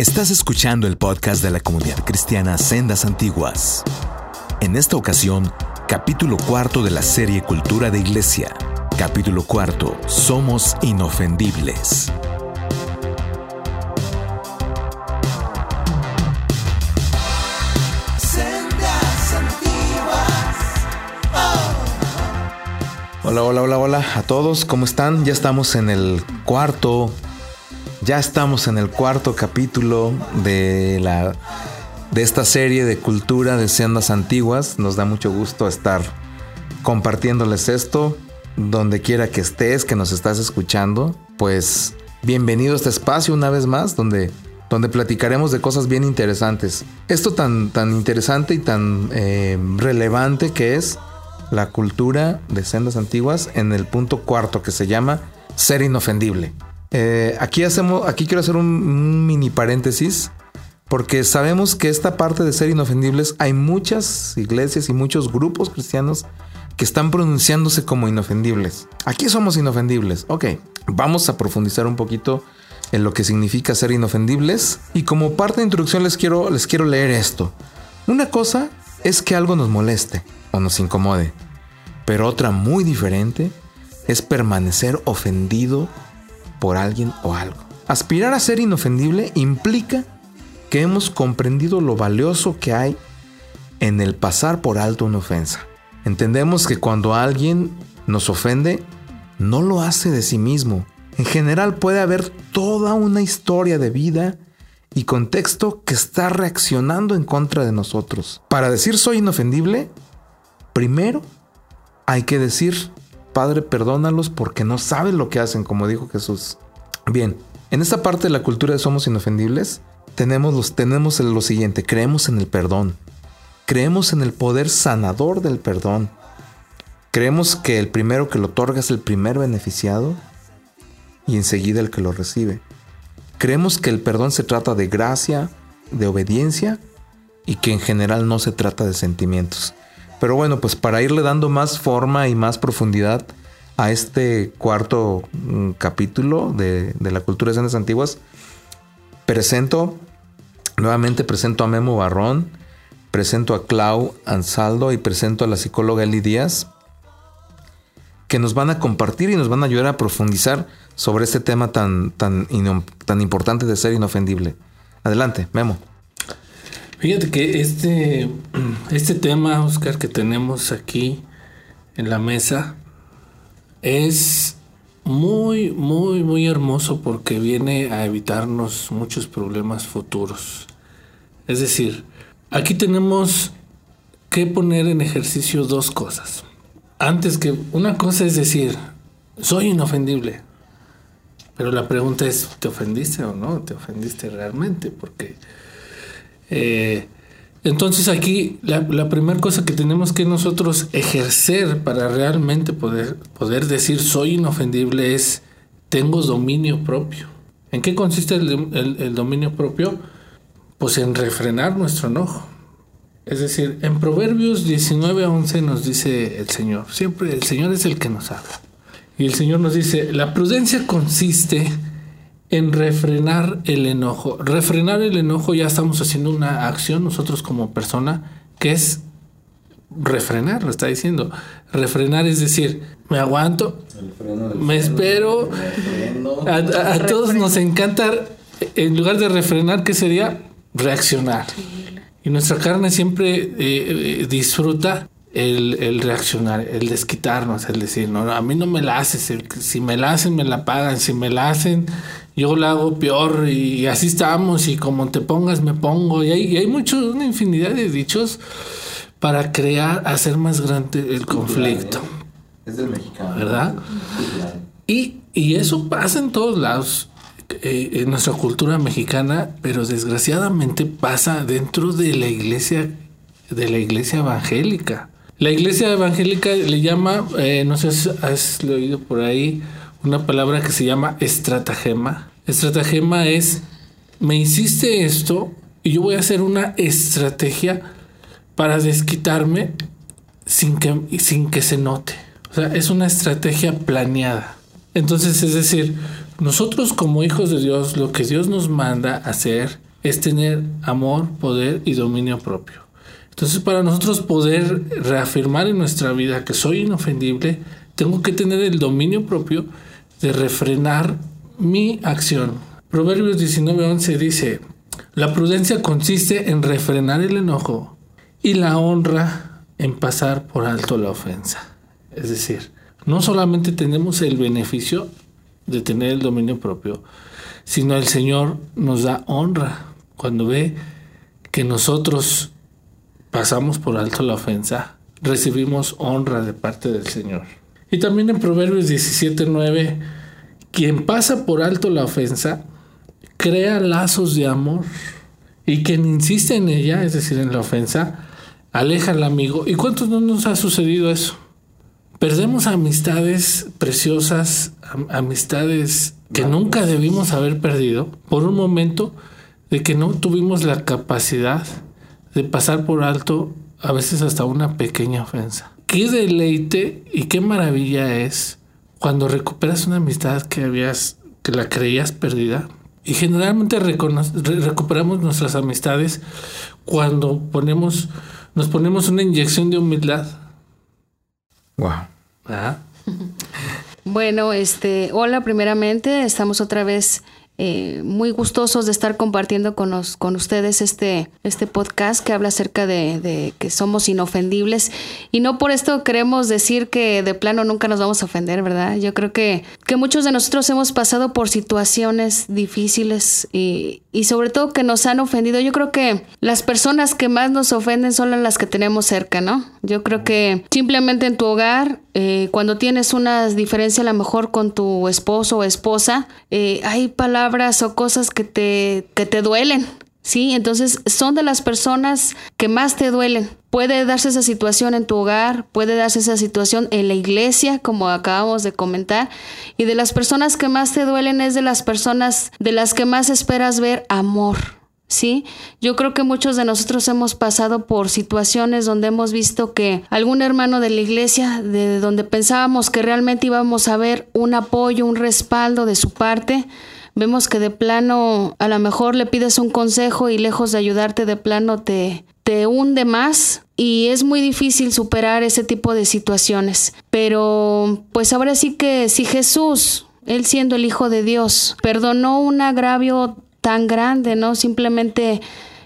Estás escuchando el podcast de la comunidad cristiana Sendas Antiguas. En esta ocasión, capítulo cuarto de la serie Cultura de Iglesia. Capítulo cuarto, Somos Inofendibles. Hola, hola, hola, hola a todos, ¿cómo están? Ya estamos en el cuarto, ya estamos en el cuarto capítulo de la de esta serie de cultura de sendas antiguas. Nos da mucho gusto estar compartiéndoles esto donde quiera que estés, que nos estás escuchando. Pues bienvenido a este espacio una vez más donde donde platicaremos de cosas bien interesantes. Esto tan, tan interesante y tan eh, relevante que es la cultura de sendas antiguas en el punto cuarto que se llama ser inofendible. Eh, aquí hacemos, aquí quiero hacer un, mini paréntesis porque sabemos que esta parte de ser inofendibles hay muchas iglesias y muchos grupos cristianos que están pronunciándose como inofendibles. Aquí somos inofendibles. Ok, vamos a profundizar un poquito en lo que significa ser inofendibles y como parte de introducción les quiero, les quiero leer esto. Una cosa es que algo nos moleste o nos incomode. Pero otra muy diferente es permanecer ofendido por alguien o algo. Aspirar a ser inofendible implica que hemos comprendido lo valioso que hay en el pasar por alto una ofensa. Entendemos que cuando alguien nos ofende, no lo hace de sí mismo. En general puede haber toda una historia de vida y contexto que está reaccionando en contra de nosotros. Para decir soy inofendible, Primero, hay que decir, Padre, perdónalos porque no saben lo que hacen, como dijo Jesús. Bien, en esta parte de la cultura de Somos Inofendibles, tenemos, los, tenemos lo siguiente, creemos en el perdón, creemos en el poder sanador del perdón, creemos que el primero que lo otorga es el primer beneficiado y enseguida el que lo recibe. Creemos que el perdón se trata de gracia, de obediencia y que en general no se trata de sentimientos. Pero bueno, pues para irle dando más forma y más profundidad a este cuarto mm, capítulo de, la cultura de escenas antiguas, presento, nuevamente presento a Memo Barrón, presento a Clau Ansaldo y presento a la psicóloga Eli Díaz, que nos van a compartir y nos van a ayudar a profundizar sobre este tema tan, tan, tan importante de ser inofendible. Adelante, Memo. Fíjate que este, este tema, Oscar, que tenemos aquí en la mesa, es muy, muy, muy hermoso porque viene a evitarnos muchos problemas futuros. Es decir, aquí tenemos que poner en ejercicio dos cosas. Antes que una cosa es decir, soy inofendible. Pero la pregunta es, ¿te ofendiste o no? ¿Te ofendiste realmente? Porque eh, entonces aquí la, primera cosa que tenemos que nosotros ejercer para realmente poder, poder decir soy inofendible es tengo dominio propio. ¿En qué consiste el, dominio propio? Pues en refrenar nuestro enojo. Es decir, en Proverbios 19 a 11 nos dice el Señor, siempre el Señor es el que nos habla. Y el Señor nos dice, la prudencia consiste en refrenar el enojo. Refrenar el enojo ya estamos haciendo una acción nosotros como persona que es refrenar, lo está diciendo. Refrenar es decir, me aguanto, me espero. A, todos nos encanta, en lugar de refrenar, ¿qué sería? Reaccionar. Y nuestra carne siempre eh, eh, disfruta el, reaccionar, el desquitarnos, el decir, no, a mí no me la haces, si me la hacen, me la pagan, si me la hacen, yo la hago peor y así estamos y como te pongas, me pongo. Y hay, y hay mucho, una infinidad de dichos para crear, hacer más grande el conflicto. ¿eh? Es del mexicano. ¿Verdad? Y, y eso pasa en todos lados. Eh, en nuestra cultura mexicana, pero desgraciadamente pasa dentro de la iglesia, de la iglesia evangélica. La iglesia evangélica le llama, eh, no sé si has oído por ahí, una palabra que se llama estratagema. Estratagema es, me hiciste esto y yo voy a hacer una estrategia para desquitarme sin que, sin que se note. O sea, es una estrategia planeada. Entonces, es decir, nosotros como hijos de Dios, lo que Dios nos manda hacer es tener amor, poder y dominio propio. Entonces, para nosotros poder reafirmar en nuestra vida que soy inofendible, tengo que tener el dominio propio de refrenar mi acción. Proverbios 19:11 dice, la prudencia consiste en refrenar el enojo y la honra en pasar por alto la ofensa. Es decir, no solamente tenemos el beneficio de tener el dominio propio, sino el Señor nos da honra cuando ve que nosotros pasamos por alto la ofensa, recibimos honra de parte del Señor. Y también en Proverbios 17:9, quien pasa por alto la ofensa, crea lazos de amor. Y quien insiste en ella, es decir, en la ofensa, aleja al amigo. ¿Y cuántos no nos ha sucedido eso? Perdemos amistades preciosas, amistades que nunca debimos haber perdido por un momento de que no tuvimos la capacidad de pasar por alto a veces hasta una pequeña ofensa. Qué deleite y qué maravilla es cuando recuperas una amistad que habías que la creías perdida. Y generalmente recuperamos nuestras amistades cuando ponemos nos ponemos una inyección de humildad. Wow. ¿Ah? Bueno, este, hola, primeramente, estamos otra vez eh, muy gustosos de estar compartiendo con, con ustedes este, este podcast que habla acerca de, que somos inofendibles. Y no por esto queremos decir que de plano nunca nos vamos a ofender, ¿verdad? Yo creo que, que muchos de nosotros hemos pasado por situaciones difíciles y, y sobre todo que nos han ofendido. Yo creo que las personas que más nos ofenden son las que tenemos cerca, ¿no? Yo creo que simplemente en tu hogar, eh, cuando tienes una diferencia a lo mejor con tu esposo o esposa, eh, hay palabras o cosas que te, que te duelen, ¿sí? Entonces son de las personas que más te duelen. Puede darse esa situación en tu hogar, puede darse esa situación en la iglesia, como acabamos de comentar, y de las personas que más te duelen es de las personas de las que más esperas ver amor. ¿sí? Yo creo que muchos de nosotros hemos pasado por situaciones donde hemos visto que algún hermano de la iglesia, de donde pensábamos que realmente íbamos a ver un apoyo, un respaldo de su parte, vemos que de plano a lo mejor le pides un consejo y lejos de ayudarte de plano te, te hunde más y es muy difícil superar ese tipo de situaciones. Pero pues ahora sí que si Jesús, él siendo el Hijo de Dios, perdonó un agravio tan grande, ¿no? Simplemente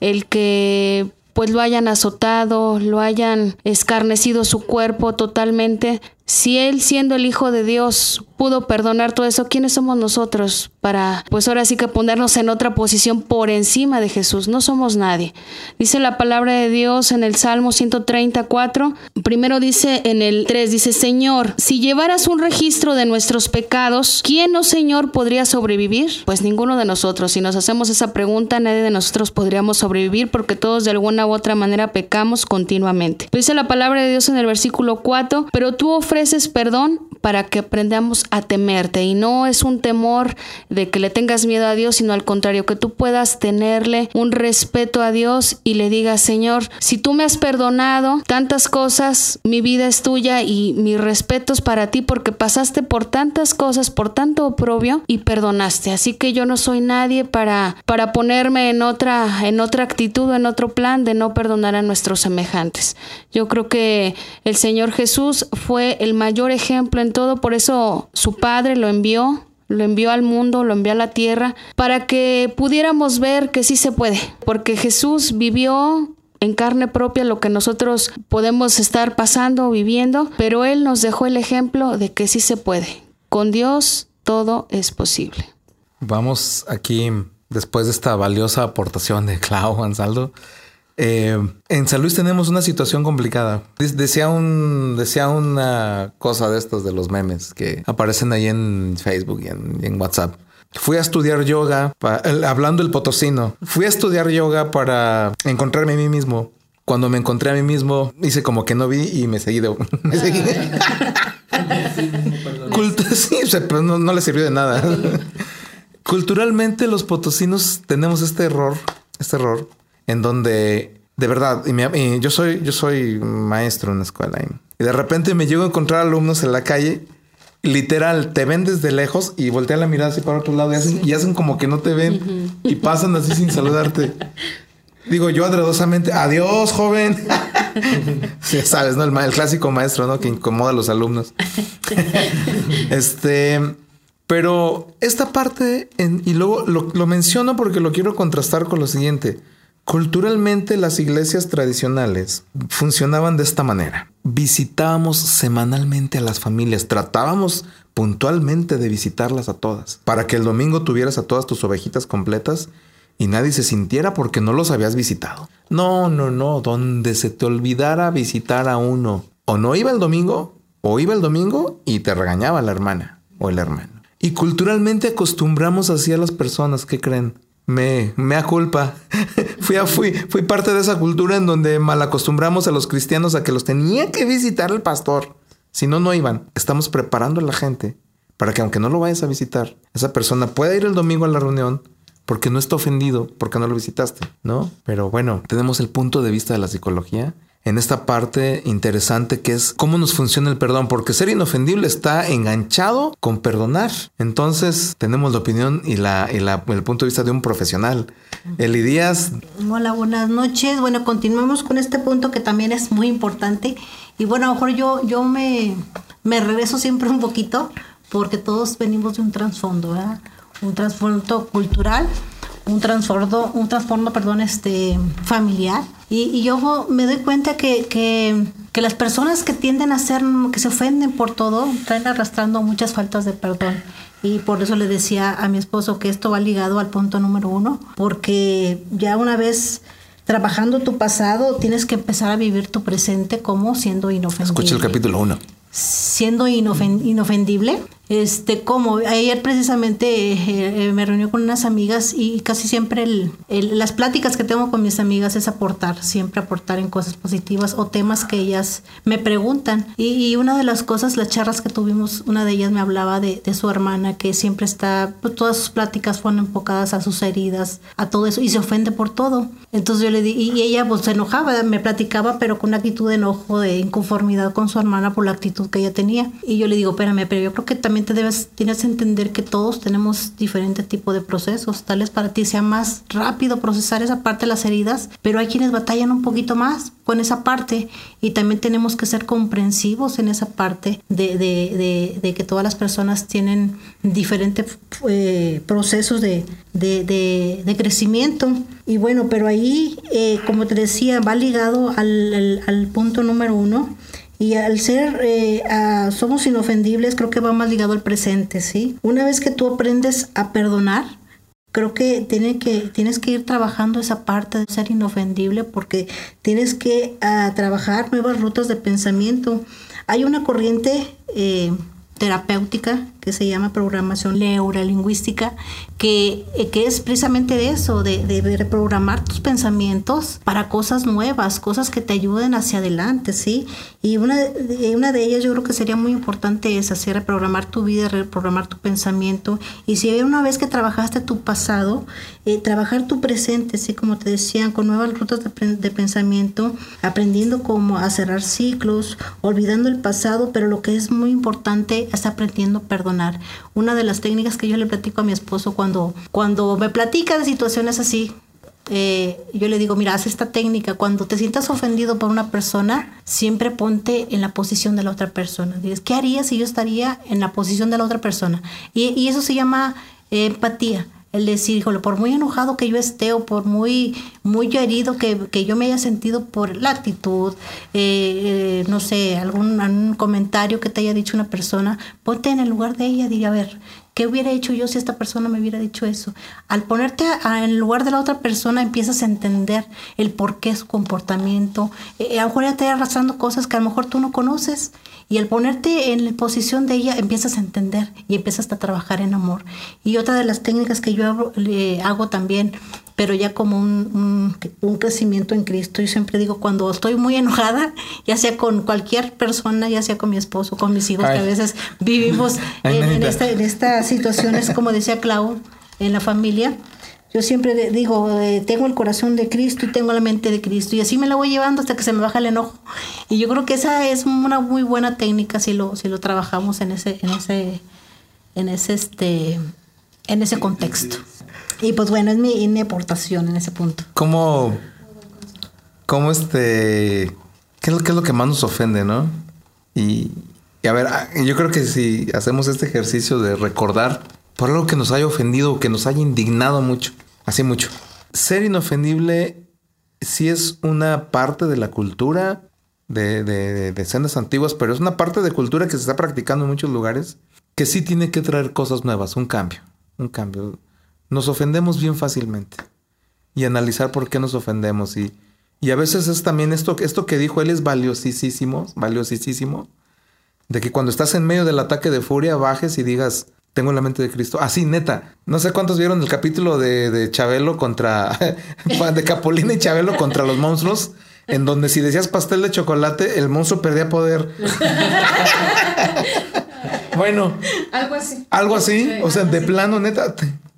el que pues lo hayan azotado, lo hayan escarnecido su cuerpo totalmente. Si él siendo el Hijo de Dios pudo perdonar todo eso, ¿quiénes somos nosotros para, pues ahora sí que ponernos en otra posición por encima de Jesús? No somos nadie. Dice la palabra de Dios en el Salmo 134, primero dice en el 3, dice, Señor, si llevaras un registro de nuestros pecados, ¿quién, oh Señor, podría sobrevivir? Pues ninguno de nosotros. Si nos hacemos esa pregunta, nadie de nosotros podríamos sobrevivir porque todos de alguna u otra manera pecamos continuamente. Dice la palabra de Dios en el versículo 4, pero tú ofreces perdón para que aprendamos a temerte. Y no es un temor de que le tengas miedo a Dios, sino al contrario, que tú puedas tenerle un respeto a Dios y le digas, Señor, si tú me has perdonado tantas cosas, mi vida es tuya y mi respeto es para ti porque pasaste por tantas cosas, por tanto oprobio y perdonaste. Así que yo no soy nadie para, para ponerme en otra, en otra actitud en otro plan de no perdonar a nuestros semejantes. Yo creo que el Señor Jesús fue el mayor ejemplo en todo, por eso su Padre lo envió, lo envió al mundo, lo envió a la tierra, para que pudiéramos ver que sí se puede, porque Jesús vivió en carne propia lo que nosotros podemos estar pasando o viviendo, pero Él nos dejó el ejemplo de que sí se puede. Con Dios todo es posible. Vamos aquí, después de esta valiosa aportación de Clau Ansaldo, eh, en San Luis tenemos una situación complicada. Decía, un, decía una cosa de estos de los memes que aparecen ahí en Facebook y en, WhatsApp. Fui a estudiar yoga, hablando el potosino. Fui a estudiar yoga para encontrarme a mí mismo. Cuando me encontré a mí mismo, hice como que no vi y me seguí de... me seguí. sí, pero no, no le sirvió de nada. Culturalmente los potosinos tenemos este error, este error en donde de verdad, y, yo soy yo soy maestro en la escuela y, de repente me llego a encontrar alumnos en la calle literal, te ven desde lejos y voltean la mirada así para otro lado y hacen, y hacen como que no te ven y pasan así sin saludarte. Digo yo adredosamente, adiós, joven. sí, sabes, ¿no? El, el, clásico maestro, ¿no? Que incomoda a los alumnos. este, pero esta parte, en, y luego lo, lo menciono porque lo quiero contrastar con lo siguiente. Culturalmente las iglesias tradicionales funcionaban de esta manera. Visitábamos semanalmente a las familias, tratábamos puntualmente de visitarlas a todas, para que el domingo tuvieras a todas tus ovejitas completas y nadie se sintiera porque no los habías visitado. No, no, no, donde se te olvidara visitar a uno, o no iba el domingo, o iba el domingo y te regañaba la hermana o el hermano. Y culturalmente acostumbramos así a las personas que creen me, me culpa. fui, fui, fui parte de esa cultura en donde mal acostumbramos a los cristianos a que los tenía que visitar el pastor. Si no, no iban. Estamos preparando a la gente para que aunque no lo vayas a visitar, esa persona pueda ir el domingo a la reunión porque no está ofendido porque no lo visitaste, ¿no? Pero bueno, tenemos el punto de vista de la psicología en esta parte interesante que es cómo nos funciona el perdón, porque ser inofendible está enganchado con perdonar. Entonces tenemos la opinión y, la, y la, el punto de vista de un profesional. Eli Díaz. Hola, buenas noches. Bueno, continuemos con este punto que también es muy importante. Y bueno, a lo mejor yo, yo me, me regreso siempre un poquito porque todos venimos de un trasfondo, ¿verdad? Un trasfondo cultural un trasfondo, un trasfondo, perdón, este, familiar. Y, yo me doy cuenta que, que, que, las personas que tienden a ser, que se ofenden por todo, traen arrastrando muchas faltas de perdón. Y por eso le decía a mi esposo que esto va ligado al punto número uno, porque ya una vez trabajando tu pasado, tienes que empezar a vivir tu presente como siendo inofendible. Escucha el capítulo uno. Siendo inofendible este, como ayer precisamente eh, eh, me reuní con unas amigas y casi siempre el, las pláticas que tengo con mis amigas es aportar, siempre aportar en cosas positivas o temas que ellas me preguntan. Y, una de las cosas, las charlas que tuvimos, una de ellas me hablaba de, de su hermana que siempre está, pues, todas sus pláticas fueron enfocadas a sus heridas, a todo eso y se ofende por todo. Entonces yo le di, y ella pues se enojaba, me platicaba, pero con una actitud de enojo, de inconformidad con su hermana por la actitud que ella tenía. Y yo le digo, espérame, pero yo creo que también debes, tienes que entender que todos tenemos diferentes tipos de procesos. Tal vez para ti sea más rápido procesar esa parte de las heridas, pero hay quienes batallan un poquito más con esa parte y también tenemos que ser comprensivos en esa parte de, de, de, que todas las personas tienen diferentes eh, procesos de, de, crecimiento. Y bueno, pero ahí, eh, como te decía, va ligado al, al, al punto número uno y al ser, eh, somos inofendibles, creo que va más ligado al presente, ¿sí? Una vez que tú aprendes a perdonar, creo que, tiene que tienes que ir trabajando esa parte de ser inofendible porque tienes que trabajar nuevas rutas de pensamiento. Hay una corriente eh, terapéutica que se llama programación neurolingüística, que, eh, que es precisamente de eso, de, de, reprogramar tus pensamientos para cosas nuevas, cosas que te ayuden hacia adelante, ¿sí? Y una de, una de ellas yo creo que sería muy importante es hacer reprogramar tu vida, reprogramar tu pensamiento. Y si una vez que trabajaste tu pasado, eh, trabajar tu presente, ¿sí? Como te decían, con nuevas rutas de, de pensamiento, aprendiendo cómo a cerrar ciclos, olvidando el pasado, pero lo que es muy importante es aprendiendo a perdonar una de las técnicas que yo le platico a mi esposo cuando, cuando me platica de situaciones así, eh, yo le digo, mira, haz esta técnica. Cuando te sientas ofendido por una persona, siempre ponte en la posición de la otra persona. Dices, ¿qué haría si yo estaría en la posición de la otra persona? Y, eso se llama eh, empatía el decir, híjole, por muy enojado que yo esté o por muy, muy herido que, yo me haya sentido por la actitud, eh, eh, no sé, algún, comentario que te haya dicho una persona, ponte en el lugar de ella y a ver, ¿qué hubiera hecho yo si esta persona me hubiera dicho eso? Al ponerte en lugar de la otra persona empiezas a entender el por qué su comportamiento, eh, a lo mejor ya te arrastrando cosas que a lo mejor tú no conoces y al ponerte en la posición de ella, empiezas a entender y empiezas a trabajar en amor. Y otra de las técnicas que yo le hago también, pero ya como un, un, crecimiento en Cristo, yo siempre digo, cuando estoy muy enojada, ya sea con cualquier persona, ya sea con mi esposo, con mis hijos, que a veces vivimos en, esta, en estas situaciones, como decía Clau, en la familia, Yo siempre digo, eh, tengo el corazón de Cristo y tengo la mente de Cristo y así me la voy llevando hasta que se me baja el enojo. Y yo creo que esa es una muy buena técnica si lo, si lo trabajamos en ese, en ese, en ese, este, en ese contexto. Y pues bueno, es mi, mi aportación en ese punto. ¿Cómo, cómo este, qué es, lo, qué es lo que más nos ofende, no? Y, y a ver, ah, yo creo que si hacemos este ejercicio de recordar por algo que nos haya ofendido o que nos haya indignado mucho, así mucho. Ser inofendible sí es una parte de la cultura de, de, de escenas antiguas, pero es una parte de cultura que se está practicando en muchos lugares que sí tiene que traer cosas nuevas, un cambio, un cambio. Nos ofendemos bien fácilmente y analizar por qué nos ofendemos y, y a veces es también esto, esto que dijo él es valiosísimo, valiosísimo, de que cuando estás en medio del ataque de furia bajes y digas, tengo la mente de Cristo. Así, ah, neta. No sé cuántos vieron el capítulo de, de Chabelo contra. de Capolina y Chabelo contra los monstruos. En donde si decías pastel de chocolate, el monstruo perdía poder. bueno. Algo así. Algo así. O sea, de plano, neta.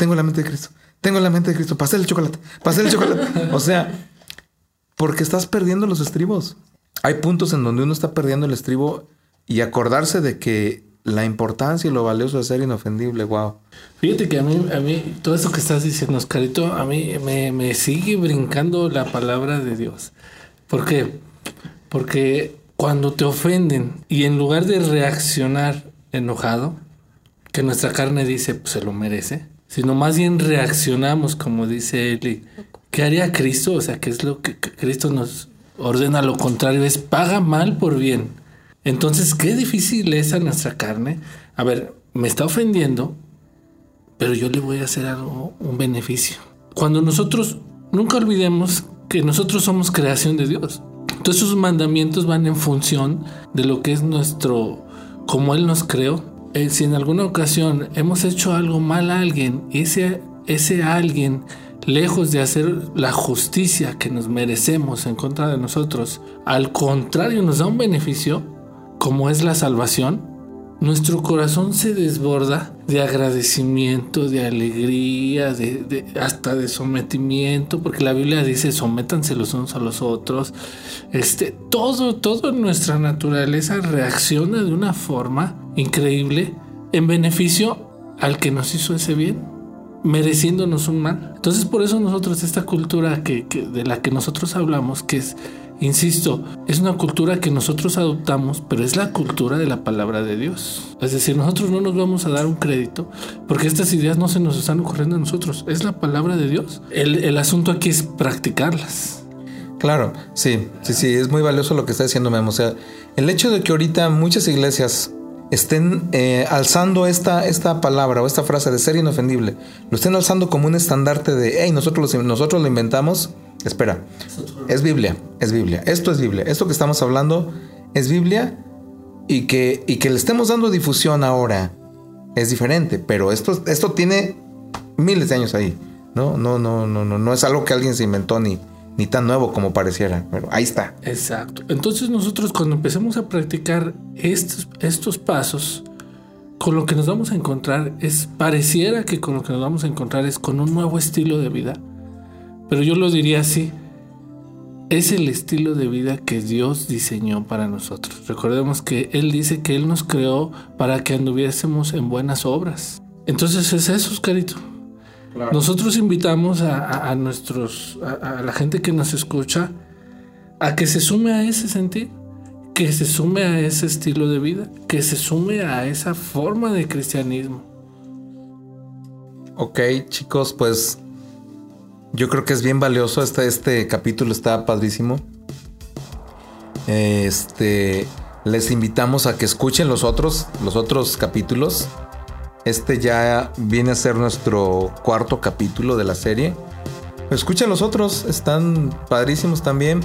Tengo la mente de Cristo. Tengo la mente de Cristo. Pastel de chocolate. Pastel de chocolate. O sea, porque estás perdiendo los estribos. Hay puntos en donde uno está perdiendo el estribo y acordarse de que la importancia y lo valioso de ser inofendible, wow. Fíjate que a mí, a mí, todo eso que estás diciendo, Oscarito, a mí me, me sigue brincando la palabra de Dios. ¿Por qué? Porque cuando te ofenden y en lugar de reaccionar enojado, que nuestra carne dice, pues se lo merece, sino más bien reaccionamos, como dice Eli, ¿qué haría Cristo? O sea, ¿qué es lo que Cristo nos ordena? Lo contrario, es paga mal por bien. Entonces, qué difícil es a nuestra carne. A ver, me está ofendiendo, pero yo le voy a hacer algo, un beneficio. Cuando nosotros, nunca olvidemos que nosotros somos creación de Dios. Entonces sus mandamientos van en función de lo que es nuestro, como Él nos creó. Eh, si en alguna ocasión hemos hecho algo mal a alguien, ese, ese alguien, lejos de hacer la justicia que nos merecemos en contra de nosotros, al contrario nos da un beneficio, como es la salvación, nuestro corazón se desborda de agradecimiento, de alegría, de, hasta de sometimiento, porque la Biblia dice sométanse los unos a los otros. Este, todo, todo nuestra naturaleza reacciona de una forma increíble en beneficio al que nos hizo ese bien, mereciéndonos un mal. Entonces por eso nosotros esta cultura que de la que nosotros hablamos, que es Insisto, es una cultura que nosotros adoptamos, pero es la cultura de la palabra de Dios. Es decir, nosotros no nos vamos a dar un crédito porque estas ideas no se nos están ocurriendo a nosotros. Es la palabra de Dios. El, asunto aquí es practicarlas. Claro, sí, sí, sí, es muy valioso lo que está diciendo Memo. O sea, el hecho de que ahorita muchas iglesias estén eh, alzando esta, esta palabra o esta frase de ser inofendible, lo estén alzando como un estandarte de, hey, nosotros, nosotros lo inventamos, Espera, es Biblia, es Biblia. Esto es Biblia. Esto que estamos hablando es Biblia y que, y que le estemos dando difusión ahora es diferente, pero esto, esto tiene miles de años ahí. No, no, no, no, no, no es algo que alguien se inventó ni, ni tan nuevo como pareciera, pero ahí está. Exacto. Entonces nosotros cuando empecemos a practicar estos, estos pasos, con lo que nos vamos a encontrar es, pareciera que con lo que nos vamos a encontrar es con un nuevo estilo de vida pero yo lo diría así. Es el estilo de vida que Dios diseñó para nosotros. Recordemos que Él dice que Él nos creó para que anduviésemos en buenas obras. Entonces es eso, Carito. Nosotros invitamos a, nuestros, a, la gente que nos escucha, a que se sume a ese sentir, que se sume a ese estilo de vida, que se sume a esa forma de cristianismo. Ok, chicos, pues yo creo que es bien valioso. Este, este capítulo está padrísimo. Este. Les invitamos a que escuchen los otros, los otros capítulos. Este ya viene a ser nuestro cuarto capítulo de la serie. Escuchen los otros, están padrísimos también.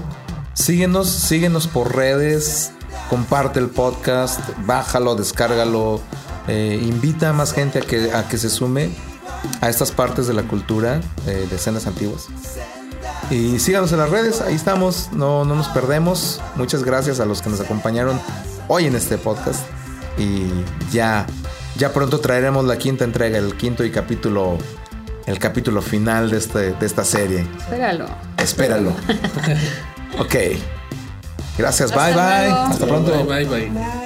Síguenos, síguenos por redes, comparte el podcast, bájalo, descárgalo, eh, invita a más gente a que, a que se sume a estas partes de la cultura eh, de escenas antiguas. Y síganos en las redes, ahí estamos, no, no nos perdemos. Muchas gracias a los que nos acompañaron hoy en este podcast. Y ya, ya pronto traeremos la quinta entrega, el quinto y capítulo el capítulo final de, este, de esta serie. Espéralo. Espéralo. ok. Gracias, Hasta bye bye. Hasta pronto. Bye, bye, bye. Bye.